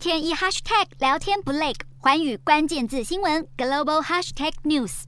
天一 hashtag 聊天不累，环宇关键字新闻 global hashtag news。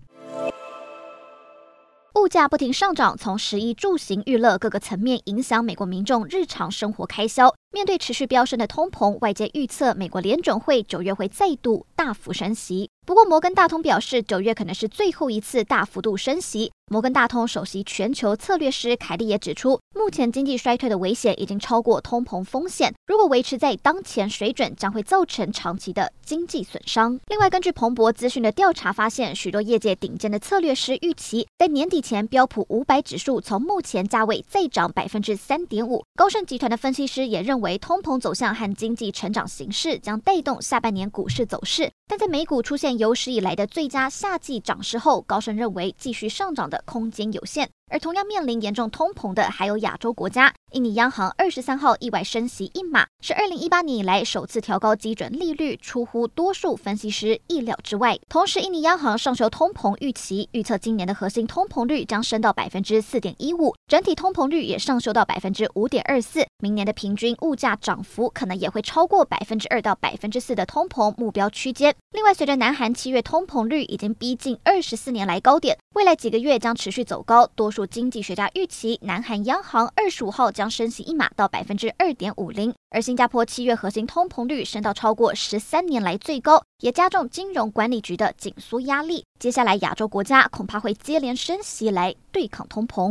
物价不停上涨，从食衣住行娱乐各个层面影响美国民众日常生活开销。面对持续飙升的通膨，外界预测美国联准会九月会再度大幅升息。不过，摩根大通表示，九月可能是最后一次大幅度升息。摩根大通首席全球策略师凯利也指出，目前经济衰退的危险已经超过通膨风险，如果维持在当前水准，将会造成长期的经济损伤。另外，根据彭博资讯的调查发现，许多业界顶尖的策略师预期，在年底前标普五百指数从目前价位再涨百分之三点五。高盛集团的分析师也认为，为通膨走向和经济成长形势将带动下半年股市走势。但在美股出现有史以来的最佳夏季涨势后，高盛认为继续上涨的空间有限。而同样面临严重通膨的还有亚洲国家。印尼央行二十三号意外升息一码，是二零一八年以来首次调高基准利率，出乎多数分析师意料之外。同时，印尼央行上修通膨预期，预测今年的核心通膨率将升到百分之四点一五，整体通膨率也上修到百分之五点二四。明年的平均物物价涨幅可能也会超过百分之二到百分之四的通膨目标区间。另外，随着南韩七月通膨率已经逼近二十四年来高点，未来几个月将持续走高。多数经济学家预期，南韩央行二十五号将升息一码到百分之二点五零，而新加坡七月核心通膨率升到超过十三年来最高，也加重金融管理局的紧缩压力。接下来，亚洲国家恐怕会接连升息来对抗通膨。